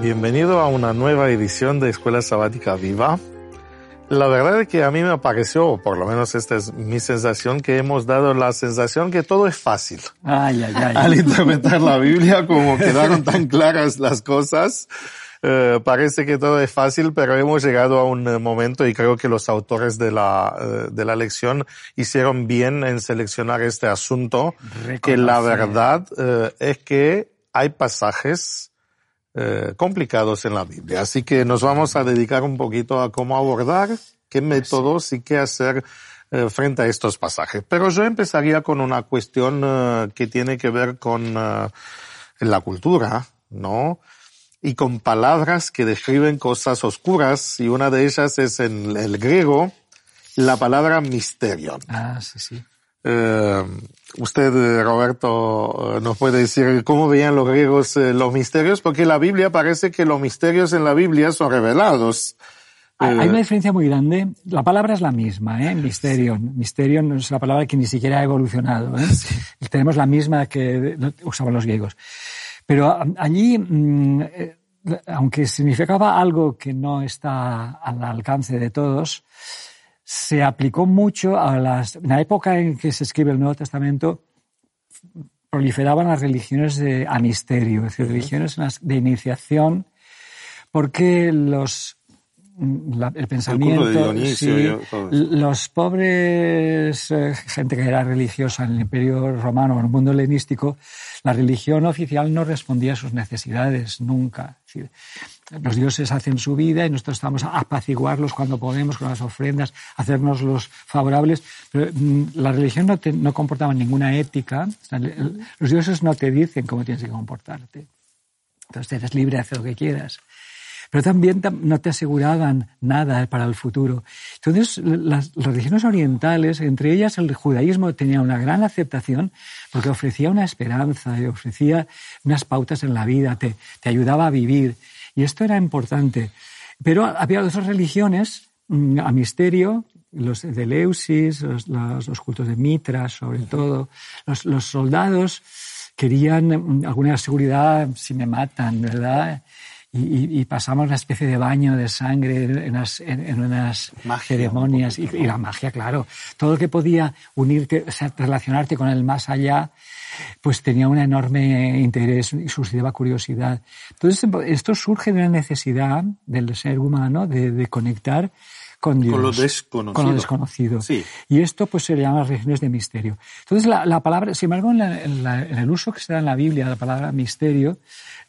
Bienvenido a una nueva edición de Escuela Sabática Viva. La verdad es que a mí me pareció, o por lo menos esta es mi sensación, que hemos dado la sensación que todo es fácil. Ay, ay, ay. Al interpretar la Biblia, como quedaron tan claras las cosas, eh, parece que todo es fácil, pero hemos llegado a un momento y creo que los autores de la, eh, de la lección hicieron bien en seleccionar este asunto, que la verdad eh, es que hay pasajes eh, complicados en la Biblia. Así que nos vamos a dedicar un poquito a cómo abordar, qué métodos y qué hacer eh, frente a estos pasajes. Pero yo empezaría con una cuestión eh, que tiene que ver con la cultura, ¿no? Y con palabras que describen cosas oscuras, y una de ellas es en el griego la palabra misterio. Ah, sí, sí. Eh, usted, Roberto, nos puede decir cómo veían los griegos eh, los misterios, porque la Biblia parece que los misterios en la Biblia son revelados. Hay una diferencia muy grande. La palabra es la misma, ¿eh? Misterion. Misterion es la palabra que ni siquiera ha evolucionado. ¿eh? Tenemos la misma que usaban los griegos. Pero allí, mm, aunque significaba algo que no está al alcance de todos, se aplicó mucho a las, en la época en que se escribe el Nuevo Testamento, proliferaban las religiones de, a misterio, es decir, religiones de iniciación, porque los, el pensamiento, los pobres, eh, gente que era religiosa en el Imperio Romano, en el mundo helenístico, la religión oficial no respondía a sus necesidades nunca. los dioses hacen su vida y nosotros estamos a apaciguarlos cuando podemos con las ofrendas, hacernos los favorables. Pero mm, la religión no, no comportaba ninguna ética. Los dioses no te dicen cómo tienes que comportarte. Entonces eres libre de hacer lo que quieras pero también no te aseguraban nada para el futuro. Entonces, las religiones orientales, entre ellas el judaísmo, tenía una gran aceptación porque ofrecía una esperanza y ofrecía unas pautas en la vida, te, te ayudaba a vivir. Y esto era importante. Pero había otras religiones mm, a misterio, los de Leusis, los, los, cultos de Mitra, sobre todo, los, los soldados querían mm, alguna seguridad si me matan, ¿verdad? Y, pasamos una especie de baño de sangre en unas, en, unas ceremonias y, la magia, claro. Todo lo que podía unirte, o sea, relacionarte con el más allá, pues tenía un enorme interés y suscitaba curiosidad. Entonces, esto surge de una necesidad del ser humano de, de conectar con Dios. Con lo desconocido. Con lo desconocido. Sí. Y esto pues se llama regiones de misterio. Entonces la, la palabra, sin embargo, en, en, el uso que se da en la Biblia, la palabra misterio,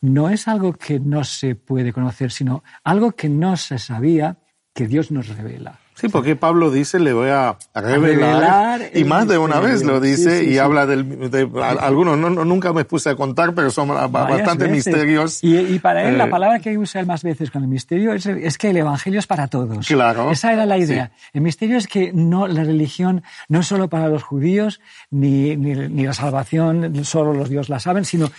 no es algo que no se puede conocer, sino algo que no se sabía que Dios nos revela. Sí, porque Pablo dice, le voy a revelar, y más de una vez lo dice y habla del, de, algunos, no, nunca me puse a contar, pero son bastante misterios. Y, para él la eh, palabra que usa él más veces con el misterio es, es, que el evangelio es para todos. Claro. Esa era la idea. El misterio es que no, la religión no es solo para los judíos, ni, ni, ni la salvación solo los dios la saben, sino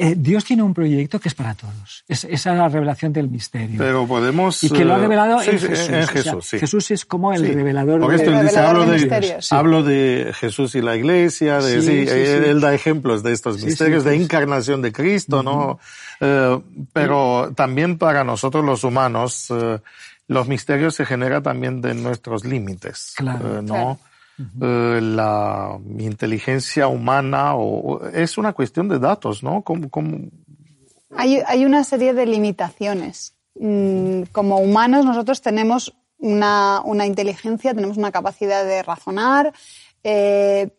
eh, Dios tiene un proyecto que es para todos. esa es la revelación del misterio. Pero podemos... Y que lo ha revelado en Jesús. En Jesús, Jesús es como el revelador Porque esto de, dice, hablo de, hablo de Jesús y la iglesia, de, sí, él, da ejemplos de estos misterios, de encarnación de Cristo, ¿no? Eh, pero también para nosotros los humanos, eh, los misterios se generan también de nuestros límites, claro, ¿no? Eh, la inteligencia humana o es una cuestión de datos, ¿no? Hay, hay una serie de limitaciones mm, como humanos nosotros tenemos una, una, inteligencia, tenemos una capacidad de razonar, eh,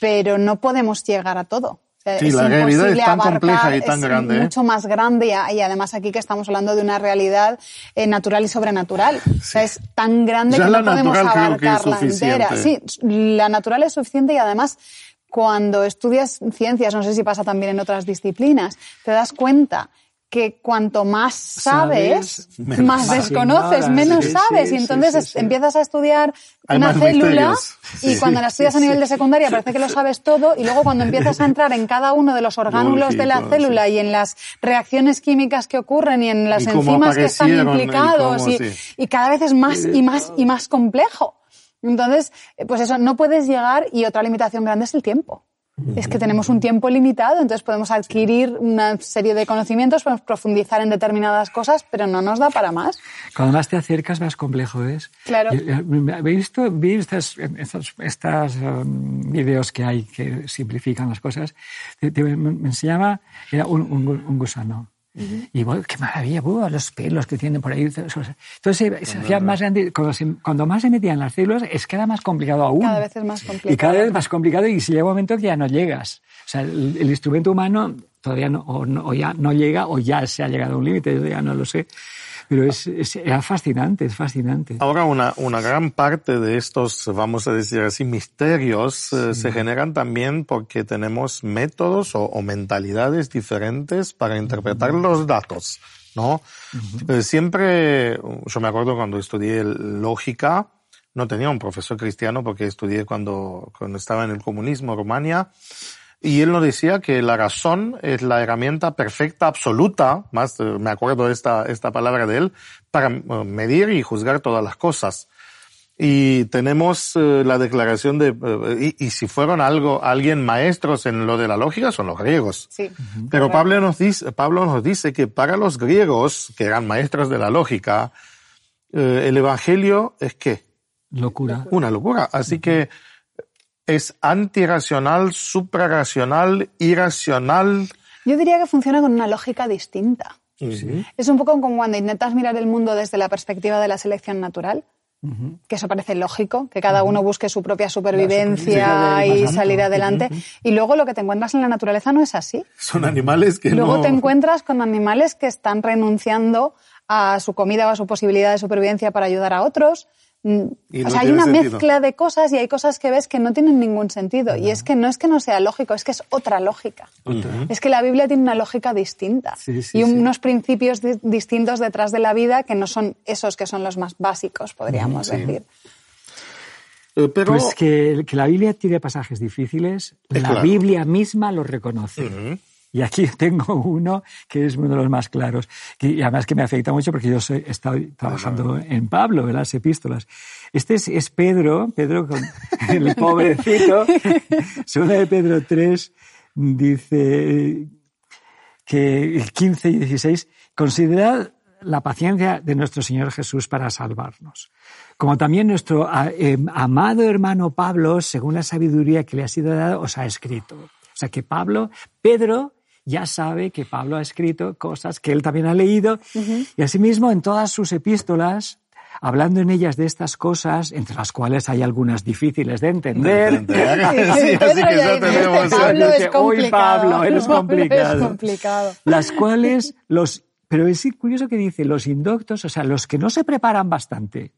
pero no podemos llegar a todo. Sí, la realidad es tan compleja y tan grande. Es ¿eh? mucho más grande y, además aquí que estamos hablando de una realidad eh, natural y sobrenatural. O sea, es tan grande que no podemos abarcarla entera. Sí, la natural es suficiente y además cuando estudias ciencias, no sé si pasa también en otras disciplinas, te das cuenta que cuanto más sabes, más desconoces, menos sabes. y entonces empiezas a estudiar una célula y cuando la estudias a nivel de secundaria parece que lo sabes todo y luego cuando empiezas a entrar en cada uno de los orgánulos de la célula y en las reacciones químicas que ocurren y en las enzimas que están implicados y, y cada vez es más y más y más complejo. Entonces, pues eso, no puedes llegar y otra limitación grande es el tiempo es que tenemos un tiempo limitado, entonces podemos adquirir una serie de conocimientos, podemos profundizar en determinadas cosas, pero no nos da para más. Cuando más te acercas, más complejo es. Claro. ¿Habéis visto, vi estas, estas, um, videos que hay que simplifican las cosas? me enseñaba, era un, un gusano y bueno, qué maravilla, los pelos que tienen por ahí. Entonces se, hacía más grande. Cuando, más se metían las células, es que era más complicado aún. Cada vez es más complicado. Y cada vez más complicado y si llega un momento que ya no llegas. O sea, el, instrumento humano todavía no o, no, o, ya no llega o ya se ha llegado a un límite, yo ya no lo sé. Pero es, es, fascinante, es fascinante. Ahora, una, una gran parte de estos, vamos a decir así, misterios eh, se generan también porque tenemos métodos o, o mentalidades diferentes para interpretar los datos, ¿no? Eh, siempre, yo me acuerdo cuando estudié lógica, no tenía un profesor cristiano porque estudié cuando, cuando estaba en el comunismo, Rumania, y él nos decía que la razón es la herramienta perfecta, absoluta, más eh, me acuerdo esta, esta palabra de él, para eh, medir y juzgar todas las cosas. Y tenemos eh, la declaración de, y, si fueron algo, alguien maestros en lo de la lógica, son los griegos. Sí, Pero Pablo nos dice, Pablo nos dice que para los griegos, que eran maestros de la lógica, el evangelio es qué? Locura. Una locura. Así que, es antirracional, suprarracional, irracional. Yo diría que funciona con una lógica distinta. Es un poco como cuando intentas mirar el mundo desde la perspectiva de la selección natural, que eso parece lógico, que cada uno busque su propia supervivencia y salir adelante. Y luego lo que te encuentras en la naturaleza no es así. Son animales que luego no... te encuentras con animales que están renunciando a su comida o a su posibilidad de supervivencia para ayudar a otros, o sea, hay una mezcla de cosas y hay cosas que ves que no tienen ningún sentido. Y es que no es que no sea lógico, es que es otra lógica. Es que la Biblia tiene una lógica distinta y unos principios distintos detrás de la vida que no son esos que son los más básicos, podríamos decir. Eh, pero... Pues que, la Biblia tiene pasajes difíciles, la Biblia misma los reconoce. Y aquí tengo uno que es uno de los más claros, y además que me afecta mucho porque yo soy, estoy trabajando en Pablo, en las epístolas. Este es, Pedro, Pedro con el pobrecito, segunda de Pedro 3 dice que el 15 y 16, considerad la paciencia de nuestro Señor Jesús para salvarnos. Como también nuestro eh, amado hermano Pablo, según la sabiduría que le ha sido dada, os ha escrito. O sea que Pablo, Pedro ya sabe que Pablo ha escrito cosas que él también ha leído y asimismo en todas sus epístolas hablando en ellas de estas cosas, entre las cuales hay algunas difíciles de entender. sí, así que ya tenemos. Pablo es Uy, Pablo, eres complicado. Es complicado. Las cuales los, pero es curioso que dice los indoctos, o sea, los que no se preparan bastante.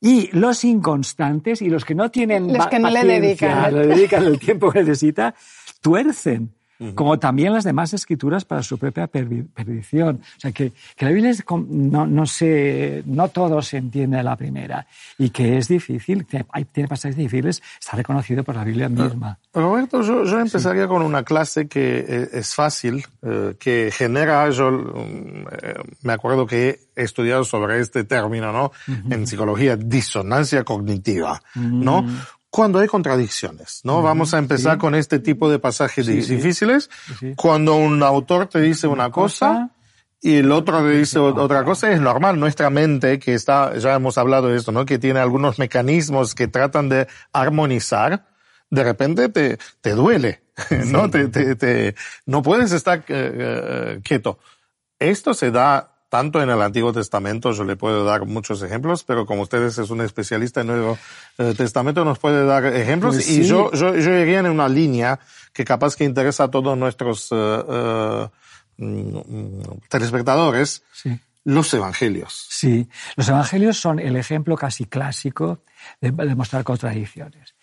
Y los inconstantes y los que no tienen los que no le dedican. le dedican el tiempo que necesita, tuercen como también las demás escrituras para su propia perdición. O sea, que, que la Biblia es, no, no, se, no todo se entiende a la primera y que es difícil, hay, tiene pasajes difíciles, está reconocido por la Biblia misma. Roberto, yo, yo empezaría con una clase que eh, es fácil, eh, que genera, yo mm, eh, me acuerdo que he estudiado sobre este término, ¿no? En psicología, disonancia cognitiva, ¿no? Cuando hay contradicciones, ¿no? Vamos a empezar con este tipo de pasajes difíciles. Cuando un autor te dice una cosa y el otro te dice otra cosa, es normal. Nuestra mente, que está, ya hemos hablado de esto, ¿no? Que tiene algunos mecanismos que tratan de armonizar, de repente te, te duele, ¿no? Te, te, te, no puedes estar eh, eh, quieto. Esto se da tanto en el Antiguo Testamento, yo le puedo dar muchos ejemplos, pero como ustedes es un especialista en el Nuevo eh, Testamento, nos puede dar ejemplos. Pues y yo, yo, yo iría en una línea que capaz que interesa a todos nuestros uh, telespectadores. Sí. Los evangelios. Sí, los evangelios son el ejemplo casi clásico de, de mostrar contradicciones.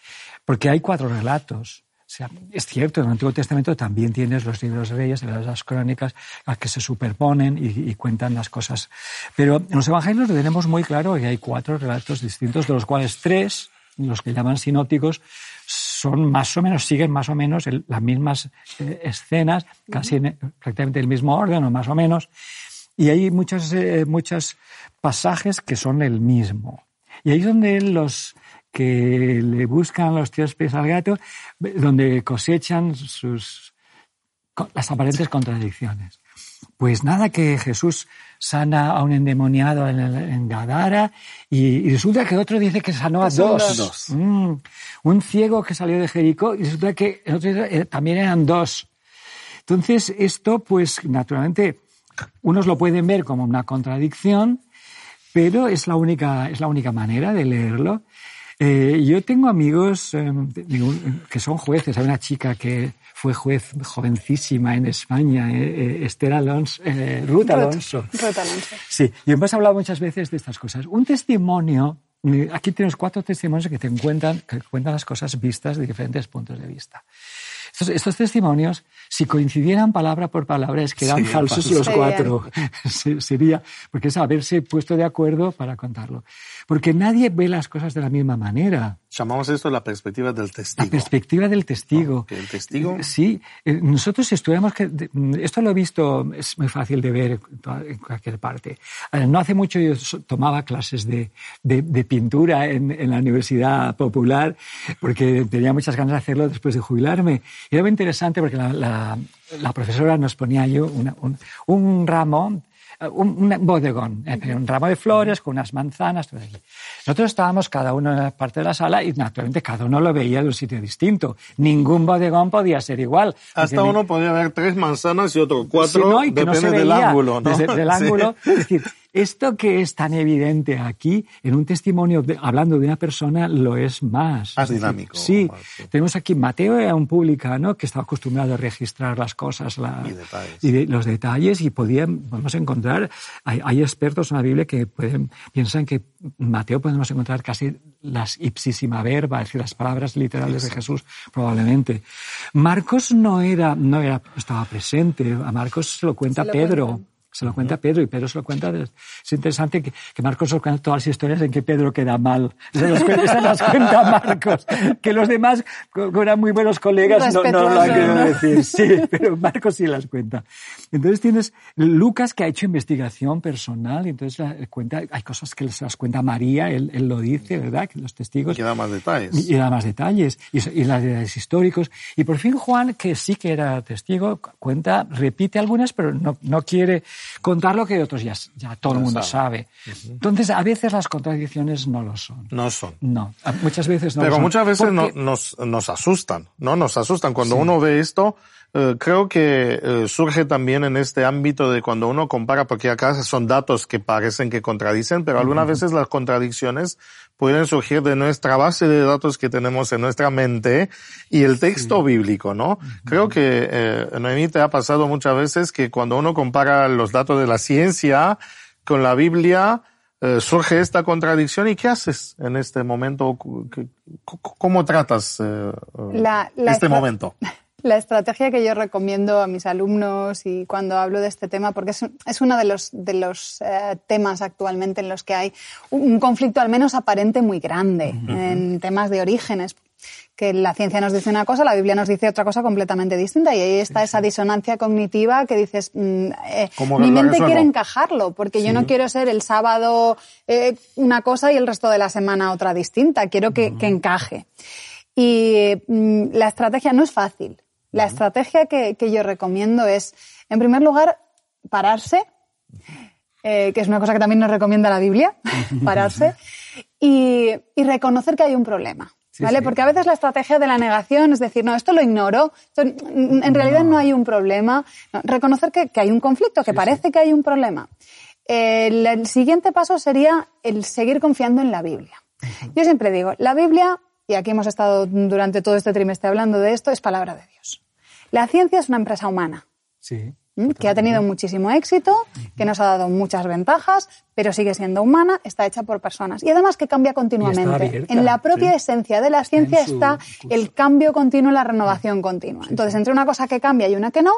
Porque hay cuatro relatos sea, es cierto, en el Antiguo Testamento también tienes los libros de reyes, las crónicas, las que se superponen y, cuentan las cosas. Pero en los evangelios tenemos muy claro que hay cuatro relatos distintos, de los cuales tres, los que llaman sinópticos, son más o menos, siguen más o menos las mismas eh, escenas, casi en prácticamente el mismo orden o más o menos. Y hay muchos, eh, muchos pasajes que son el mismo. Y ahí es donde los, que le buscan los tres pies al gato, donde cosechan sus, las aparentes contradicciones. Pues nada, que Jesús sana a un endemoniado en, Gadara y, resulta que otro dice que sanó a dos. Mm. un ciego que salió de Jericó y resulta que el otro eh, también eran dos. Entonces, esto, pues, naturalmente, unos lo pueden ver como una contradicción, pero es la única, es la única manera de leerlo. Eh, yo tengo amigos eh, que son jueces. Hay una chica que fue juez jovencísima en España, eh, eh Esther Alonso, eh, Ruth Alonso. Ruth Alonso. Sí, y hemos hablado muchas veces de estas cosas. Un testimonio, aquí tienes cuatro testimonios que te cuentan, que cuentan las cosas vistas de diferentes puntos de vista. Estos, testimonios, si coincidieran palabra por palabra, es que eran falsos los cuatro. Sería, porque es haberse puesto de acuerdo para contarlo. Porque nadie ve las cosas de la misma manera. Llamamos esto la perspectiva del testigo. La perspectiva del testigo. ¿El testigo? Sí. Eh, nosotros estudiamos que, esto lo he visto, es muy fácil de ver en cualquier parte. Eh, no hace mucho yo tomaba clases de, de, pintura en, en, la Universidad Popular porque tenía muchas ganas de hacerlo después de jubilarme. Y era muy interesante porque la, la, la profesora nos ponía yo una, un, un ramo un, un bodegón, eh, un ramo de flores con unas manzanas. Todo Nosotros estábamos cada uno en la parte de la sala y naturalmente cada uno lo veía de un sitio distinto. Ningún bodegón podía ser igual. Hasta uno podía ver tres manzanas y otro cuatro, no, y que depende no se del ángulo. ¿no? Desde el ángulo. Es decir, esto que es tan evidente aquí, en un testimonio hablando de una persona, lo es más. Más dinámico. Sí. Tenemos aquí Mateo, era un publicano que estaba acostumbrado a registrar las cosas y, los detalles y podemos encontrar, hay, expertos en la Biblia que pueden, piensan que Mateo podemos encontrar casi las ipsísima verba, es decir, las palabras literales de Jesús, probablemente. Marcos no era, no era, estaba presente, a Marcos se lo cuenta Pedro. Se lo cuenta Pedro y Pedro se lo cuenta. Es interesante que, que Marcos se cuenta todas las historias en que Pedro queda mal. Se las, cuenta, Marcos. Que los demás, como eran muy buenos colegas, no, no lo han querido decir. Sí, pero Marcos sí las cuenta. Entonces tienes Lucas que ha hecho investigación personal y entonces cuenta, hay cosas que se las cuenta María, él, él lo dice, ¿verdad? Que los testigos. Y da más detalles. Y, da más detalles. Y, y las detalles históricos. Y por fin Juan, que sí que era testigo, cuenta, repite algunas, pero no, no quiere contar lo que otros ya, ya todo el mundo sabe. Entonces, a veces las contradicciones no lo son. No son. No, muchas veces no Pero lo son. muchas veces nos, nos asustan, ¿no? Nos asustan. Cuando uno ve esto, eh, creo que eh, surge también en este ámbito de cuando uno compara, porque acá son datos que parecen que contradicen, pero algunas veces las contradicciones pueden surgir de nuestra base de datos que tenemos en nuestra mente y el texto bíblico, ¿no? Creo que, eh, Noemí, te ha pasado muchas veces que cuando uno compara los datos de la ciencia con la Biblia, eh, surge esta contradicción y ¿qué haces en este momento? ¿Cómo tratas eh, este momento? La estrategia que yo recomiendo a mis alumnos y cuando hablo de este tema, porque es, es uno de los, de los eh, temas actualmente en los que hay un, conflicto al menos aparente muy grande en temas de orígenes, que la ciencia nos dice una cosa, la Biblia nos dice otra cosa completamente distinta y ahí está esa disonancia cognitiva que dices, mm, eh, mi mente quiere encajarlo, porque yo no quiero ser el sábado eh, una cosa y el resto de la semana otra distinta, quiero que, que encaje. Y mm, la estrategia no es fácil, la estrategia que, yo recomiendo es, en primer lugar, pararse, eh, que es una cosa que también nos recomienda la Biblia, pararse, y, reconocer que hay un problema. ¿Vale? Porque a veces la estrategia de la negación es decir, no, esto lo ignoro, en realidad no, hay un problema. reconocer que, hay un conflicto, que parece que hay un problema. el, siguiente paso sería el seguir confiando en la Biblia. Yo siempre digo, la Biblia, y aquí hemos estado durante todo este trimestre hablando de esto, es palabra de Dios. La ciencia es una empresa humana. Sí. Que ha tenido muchísimo éxito, que nos ha dado muchas ventajas, pero sigue siendo humana, está hecha por personas. Y además que cambia continuamente. En la propia esencia de la ciencia está el cambio continuo, la renovación continua. Entonces, entre una cosa que cambia y una que no,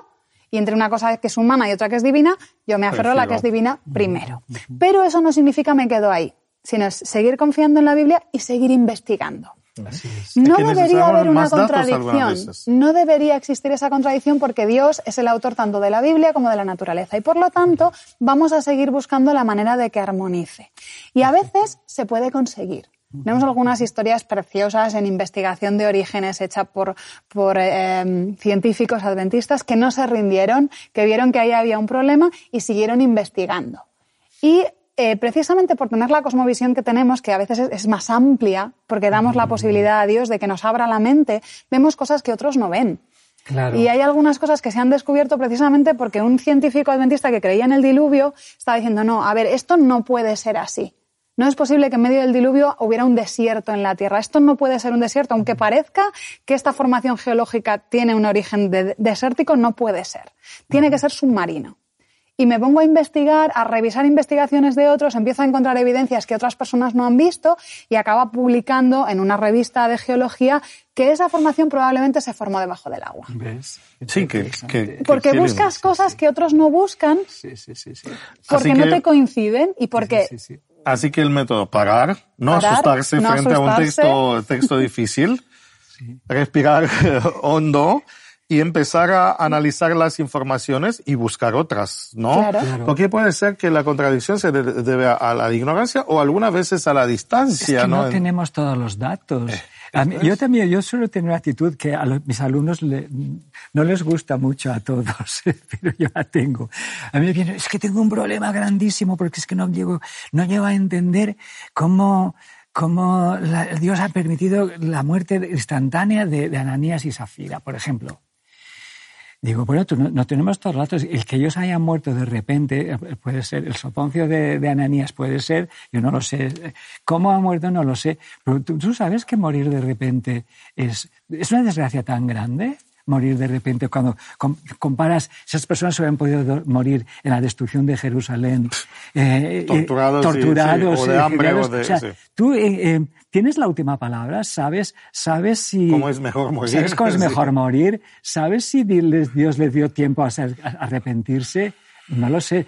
y entre una cosa que es humana y otra que es divina, yo me aferro a la que es divina primero. Pero eso no significa me quedo ahí, sino seguir confiando en la Biblia y seguir investigando. No debería haber una contradicción. No debería existir esa contradicción porque Dios es el autor tanto de la Biblia como de la naturaleza y por lo tanto vamos a seguir buscando la manera de que armonice. Y a veces se puede conseguir. Tenemos algunas historias preciosas en investigación de orígenes hecha por, por eh, científicos adventistas que no se rindieron, que vieron que ahí había un problema y siguieron investigando. Y eh, precisamente por tener la cosmovisión que tenemos, que a veces es, más amplia, porque damos la posibilidad a Dios de que nos abra la mente, vemos cosas que otros no ven. Y hay algunas cosas que se han descubierto precisamente porque un científico adventista que creía en el diluvio estaba diciendo, no, a ver, esto no puede ser así. No es posible que en medio del diluvio hubiera un desierto en la Tierra. Esto no puede ser un desierto, aunque parezca que esta formación geológica tiene un origen desértico, no puede ser. Tiene que ser submarino. Y me pongo a investigar, a revisar investigaciones de otros, empiezo a encontrar evidencias que otras personas no han visto y acaba publicando en una revista de geología que esa formación probablemente se formó debajo del agua. ¿Ves? Sí, que, porque buscas cosas que otros no buscan, sí, sí, sí, porque no te coinciden y porque Así que el método parar, no asustarse frente a un texto, texto difícil, respirar hondo y empezar a analizar las informaciones y buscar otras, ¿no? Porque puede ser que la contradicción se debe a la ignorancia o algunas veces a la distancia, es que ¿no? No tenemos todos los datos. Eh yo también, yo suelo tener una actitud que a mis alumnos no les gusta mucho a todos, pero yo la tengo. A mí me viene, es que tengo un problema grandísimo porque es que no llego, no llego a entender cómo, cómo Dios ha permitido la muerte instantánea de, de Ananías y Zafira, por ejemplo. Digo, bueno, no, tenemos todos los datos. El que ellos hayan muerto de repente eh, puede ser, el soponcio de, Ananías puede ser, yo no lo sé. ¿Cómo ha muerto? No lo sé. Pero tú, sabes que morir de repente es, es una desgracia tan grande morir de repente cuando comparas esas personas hubieran podido morir en la destrucción de Jerusalén eh, torturados, torturados o de hambre o de, tú tienes la última palabra, sabes, sabes si... ¿Cómo es mejor morir? ¿Sabes cómo es mejor morir? ¿Sabes si Dios les dio tiempo a, arrepentirse? No lo sé.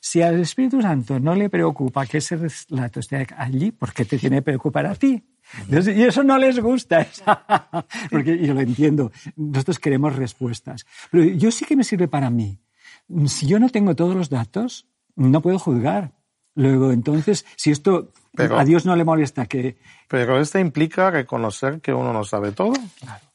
si al Espíritu Santo no le preocupa que ese relato esté allí, ¿por qué te tiene que preocupar a ti? Y eso no les gusta, porque yo lo entiendo. Nosotros queremos respuestas. Pero yo sí que me sirve para mí. Si yo no tengo todos los datos, no puedo juzgar. Luego, entonces, si esto a Dios no le molesta que... Pero esto implica reconocer que uno no sabe todo.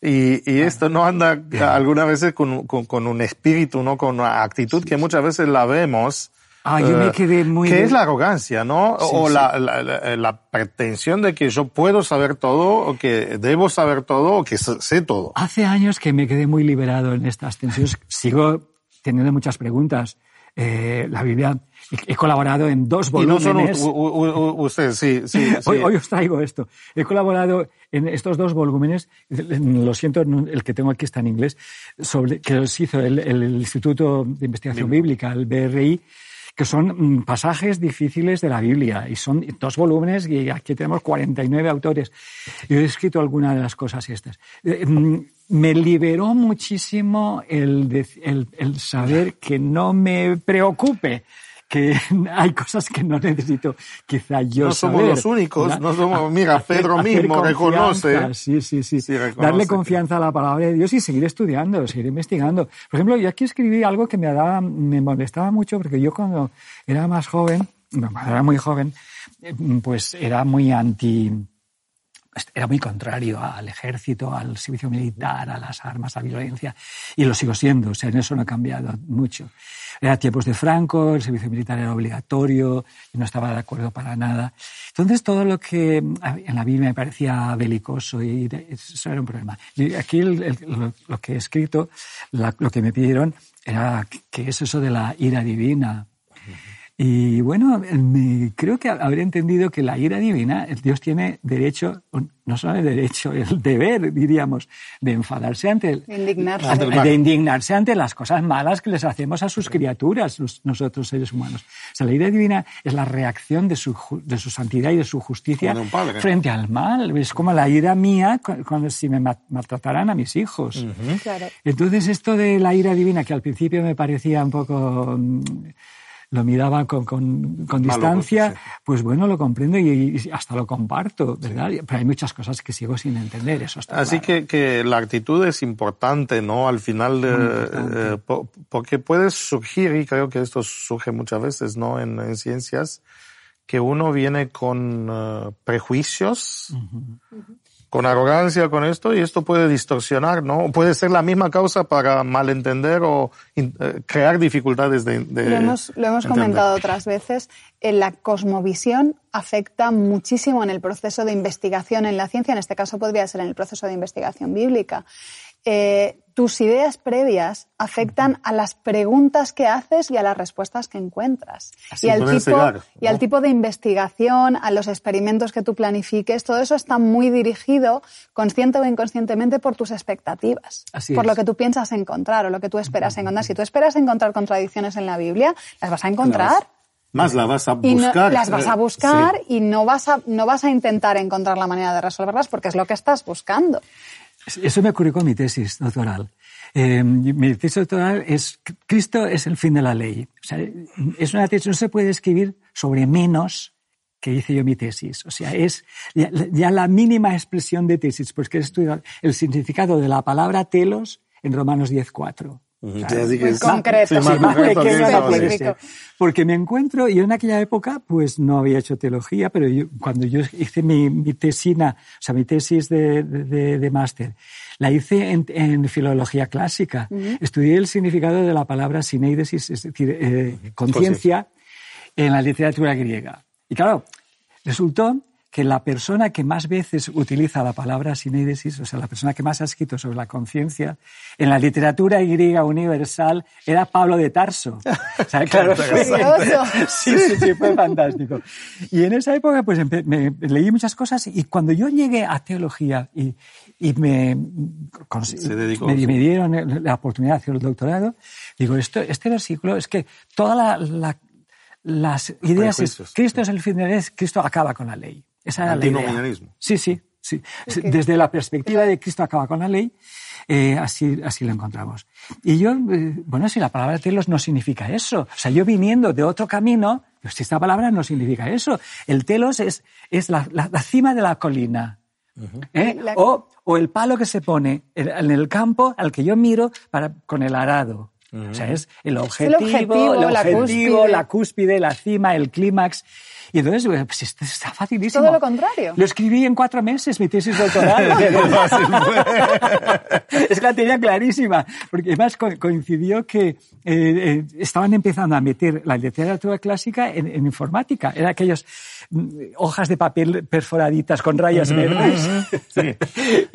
Y, y esto no anda algunas veces con, con, un espíritu, ¿no? Con una actitud que muchas veces la vemos. Ah, yo me eh, quedé muy... Que es la arrogancia, ¿no? o La, la, la, pretensión de que yo puedo saber todo, o que debo saber todo, o que sé todo. Hace años que me quedé muy liberado en estas tensiones. Sigo teniendo muchas preguntas. Eh, la Biblia He colaborado en dos volúmenes. Y no usted, sí, sí, Hoy, hoy, os traigo esto. He colaborado en estos dos volúmenes, lo siento, el que tengo aquí está en inglés, sobre, que los hizo el, el Instituto de Investigación Bíblica, el BRI, que son mm, pasajes difíciles de la Biblia y son dos volúmenes y aquí tenemos 49 autores. Yo he escrito algunas de las cosas estas. Eh, mm, me liberó muchísimo el, el, el saber que no me preocupe que hay cosas que no necesito quizá yo No somos los únicos, no somos, mira, Pedro mismo reconoce. Sí, sí, sí. Darle confianza a la palabra de Dios y seguir estudiando, seguir investigando. Por ejemplo, yo aquí escribí algo que me, daba, me molestaba mucho porque yo cuando era más joven, era muy joven, pues era muy anti era muy contrario al ejército, al servicio militar, a las armas, a la violencia, y lo sigo siendo, o sea, en eso no ha cambiado mucho. Era tiempos de Franco, el servicio militar era obligatorio, y no estaba de acuerdo para nada. Entonces, todo lo que en la Biblia me parecía belicoso, y eso era un problema. Aquí lo, que he escrito, lo que me pidieron, era que es eso de la ira divina. Y bueno, creo que habría entendido que la ira divina, Dios tiene derecho, no solo el derecho, el deber, diríamos, de enfadarse ante, indignarse. Ante, de indignarse ante las cosas malas que les hacemos a sus criaturas, nosotros seres humanos. O sea, la ira divina es la reacción de su, de su santidad y de su justicia frente al mal. Es como la ira mía cuando si me maltrataran a mis hijos. claro. Entonces, esto de la ira divina, que al principio me parecía un poco mm, lo miraba con, con, distancia, pues bueno, lo comprendo y, hasta lo comparto, ¿verdad? Pero hay muchas cosas que sigo sin entender, eso está Así que, que, la actitud es importante, ¿no? Al final, eh, porque puede surgir, y creo que esto surge muchas veces, ¿no? En, en ciencias, que uno viene con uh, prejuicios, con arrogancia con esto y esto puede distorsionar, ¿no? Puede ser la misma causa para malentender o eh, crear dificultades de, de Lo hemos, lo hemos comentado otras veces, en la cosmovisión afecta muchísimo en el proceso de investigación en la ciencia, en este caso podría ser en el proceso de investigación bíblica. Eh, tus ideas previas afectan a las preguntas que haces y a las respuestas que encuentras. y, al tipo, y al tipo de investigación, a los experimentos que tú planifiques, todo eso está muy dirigido, consciente o inconscientemente, por tus expectativas, por lo que tú piensas encontrar o lo que tú esperas encontrar. Si tú esperas encontrar contradicciones en la Biblia, las vas a encontrar. Más las vas a buscar. las vas a buscar y no vas a, no vas a intentar encontrar la manera de resolverlas porque es lo que estás buscando. Eso me ocurrió con mi tesis doctoral. Eh, mi tesis doctoral es Cristo es el fin de la ley. O sea, es una tesis, no se puede escribir sobre menos que hice yo mi tesis. O sea, es ya, la mínima expresión de tesis, pues que he estudiado el significado de la palabra telos en Romanos 10.4. Muy concreto, Porque me encuentro, y en aquella época pues no había hecho teología, pero cuando yo hice mi, mi, tesina, o sea, mi tesis de, de, máster, la hice en, filología clásica. Estudié el significado de la palabra sineidesis, es decir, eh, conciencia, en la literatura griega. Y claro, resultó que la persona que más veces utiliza la palabra sinédesis, o sea, la persona que más ha escrito sobre la conciencia, en la literatura griega universal era Pablo de Tarso. claro, sí, sí, sí, fue fantástico. Y en esa época, pues me, leí muchas cosas y cuando yo llegué a teología y, y me, me, me, dieron la oportunidad de hacer el doctorado, digo, esto, este versículo es que toda la, las ideas es, Cristo es el fin de Cristo acaba con la ley. Esa era la idea. Sí, sí, sí. Desde la perspectiva de Cristo acaba con la ley, eh, así, así lo encontramos. Y yo, eh, bueno, si la palabra telos no significa eso. O sea, yo viniendo de otro camino, pues si esta palabra no significa eso. El telos es, es la, la, cima de la colina. ¿eh? o, o, el palo que se pone en el campo al que yo miro para, con el arado. O sea, es el objetivo, el objetivo, la, cúspide. la cima, el clímax. Y entonces, pues está facilísimo. Todo lo contrario. Lo escribí en cuatro meses, mi tesis doctoral. es que la tenía clarísima, porque además coincidió que eh, eh, estaban empezando a meter la literatura clásica en, informática. Eran aquellas mm, hojas de papel perforaditas con rayas verdes. Sí.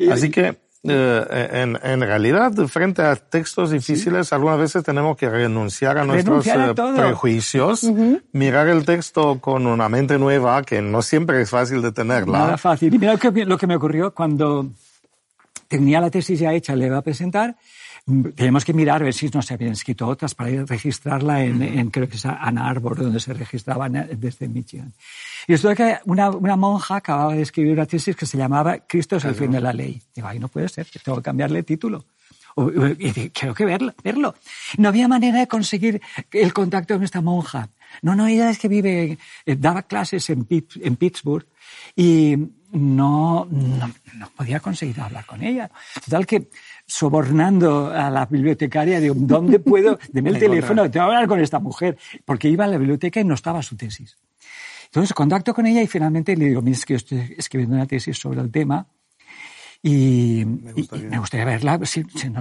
Así que eh, en, en, realidad, frente a textos difíciles, algunas veces tenemos que renunciar a nuestros eh, prejuicios, mirar el texto con una mente nueva, que no siempre es fácil de tenerla. Nada fácil. Y mira lo que, lo que me ocurrió cuando tenía la tesis ya hecha, le iba a presentar, tenemos que mirar a ver si no se habían escrito otras para ir a registrarla en, en creo que es Ann Arbor, donde se registraba desde Michigan. Y esto que una, una, monja acababa de escribir una tesis que se llamaba Cristo es el fin de la ley. Digo, ay, no puede ser, tengo que cambiarle título. Y quiero que verlo, verlo. No había manera de conseguir el contacto con esta monja. No, no, ella es que vive, eh, daba clases en, en Pittsburgh y no, no, no, podía conseguir hablar con ella. Total que sobornando a la bibliotecaria, digo, ¿dónde puedo? Deme el teléfono, tengo que hablar con esta mujer. Porque iba a la biblioteca y no estaba su tesis. Entonces contacto con ella y finalmente le digo, mira, es que yo estoy escribiendo una tesis sobre el tema y me gustaría, verla.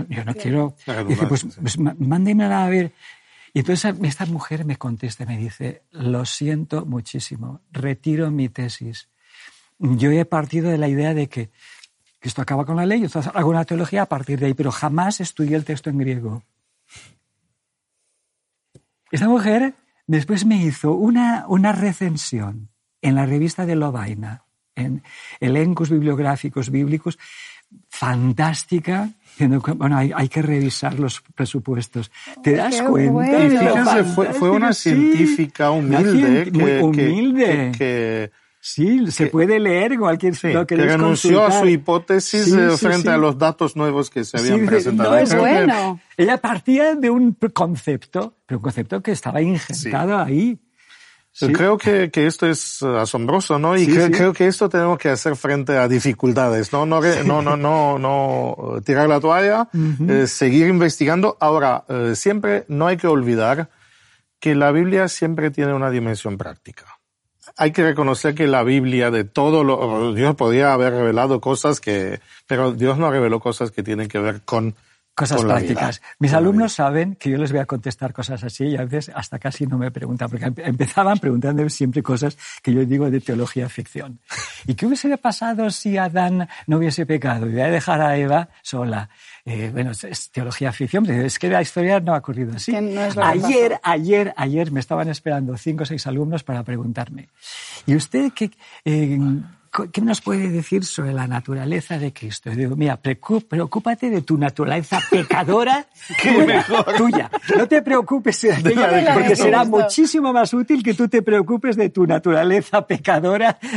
yo no quiero. dice, pues, pues mándemela a ver. Y entonces esta mujer me contesta y me dice, lo siento muchísimo, retiro mi tesis. Yo he partido de la idea de que esto acaba con la ley, entonces hago una teología a partir de ahí, pero jamás estudié el texto en griego. Esta mujer después me hizo una, una recensión en la revista de Lovaina, en elencos bibliográficos bíblicos, fantástica, bueno, hay, que revisar los presupuestos. ¿Te das cuenta? fue, una científica humilde. que, humilde. que Sí, se puede leer cualquier sí, que renunció a su hipótesis eh, frente a los datos nuevos que se habían presentado. No es bueno. Ella partía de un concepto, pero un concepto que estaba injertado ahí. Creo que, que, esto es asombroso, ¿no? Y creo, que esto tenemos que hacer frente a dificultades, ¿no? No, no, no, no, no tirar la toalla, eh, seguir investigando. Ahora, eh, siempre no hay que olvidar que la Biblia siempre tiene una dimensión práctica hay que reconocer que la Biblia de todo lo, Dios podía haber revelado cosas que, pero Dios no reveló cosas que tienen que ver con Cosas prácticas. Mis alumnos saben que yo les voy a contestar cosas así y a veces hasta casi no me preguntan, porque empezaban preguntando siempre cosas que yo digo de teología ficción. ¿Y qué hubiese pasado si Adán no hubiese pecado? Y voy a dejar a Eva sola. Eh, bueno, es teología ficción, es que la historia no ha ocurrido así. ayer, ayer, ayer me estaban esperando cinco o seis alumnos para preguntarme. ¿Y usted qué? Eh, ¿qué nos puede decir sobre la naturaleza de Cristo? Y digo, mira, preocúpate de tu naturaleza pecadora tuya. No te preocupes de aquella, porque será muchísimo más útil que tú te preocupes de tu naturaleza pecadora.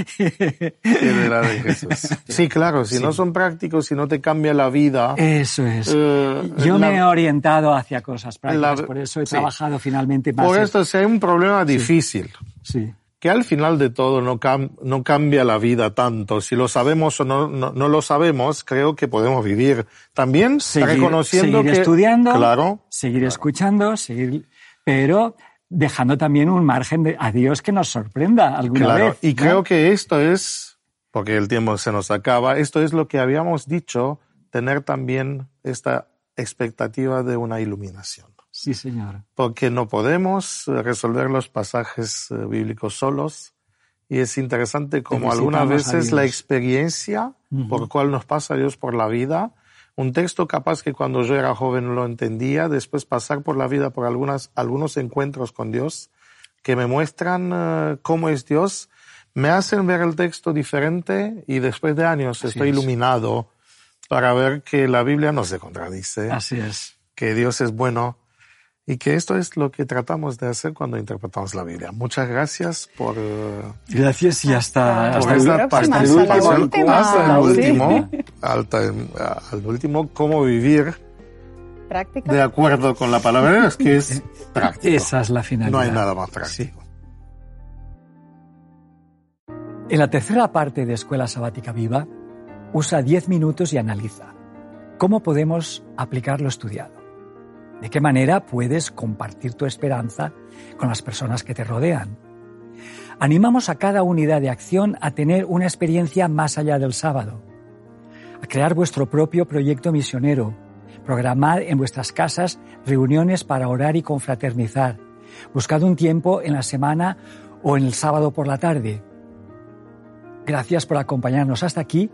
Sí, claro, si no son prácticos, si no te cambia la vida. Eso es. Eh, Yo me he orientado hacia cosas prácticas, por eso he trabajado finalmente más. Por esto, si hay un problema difícil. sí que al final de todo no, no cambia la vida tanto. Si lo sabemos o no, no, lo sabemos, creo que podemos vivir también seguir, reconociendo seguir que... estudiando, claro, seguir escuchando, seguir... Pero dejando también un margen de, a Dios que nos sorprenda alguna claro, vez. Y creo que esto es, porque el tiempo se nos acaba, esto es lo que habíamos dicho, tener también esta expectativa de una iluminación. Sí, Señor. Porque no podemos resolver los pasajes eh, bíblicos solos. Y es interesante como algunas veces la experiencia por cual nos pasa Dios por la vida, un texto capaz que cuando yo era joven no lo entendía, después pasar por la vida por algunas, algunos encuentros con Dios que me muestran eh, cómo es Dios, me hacen ver el texto diferente y después de años estoy iluminado para ver que la Biblia no se contradice. Así es. Que Dios es bueno y que esto es lo que tratamos de hacer cuando interpretamos la Biblia. Muchas gracias por... Eh, gracias y hasta, hasta, esta participación. Hasta el último, al último, cómo vivir ¿Práctica? de acuerdo con la palabra es que es práctico. Esa es la finalidad. No hay nada más práctico. En la tercera parte de Escuela Sabática Viva, usa 10 minutos y analiza cómo podemos aplicar lo estudiado. ¿De qué manera puedes compartir tu esperanza con las personas que te rodean? Animamos a cada unidad de acción a tener una experiencia más allá del sábado, a crear vuestro propio proyecto misionero, programar en vuestras casas reuniones para orar y confraternizar, buscad un tiempo en la semana o en el sábado por la tarde. Gracias por acompañarnos hasta aquí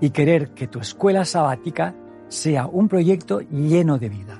y querer que tu escuela sabática sea un proyecto lleno de vida.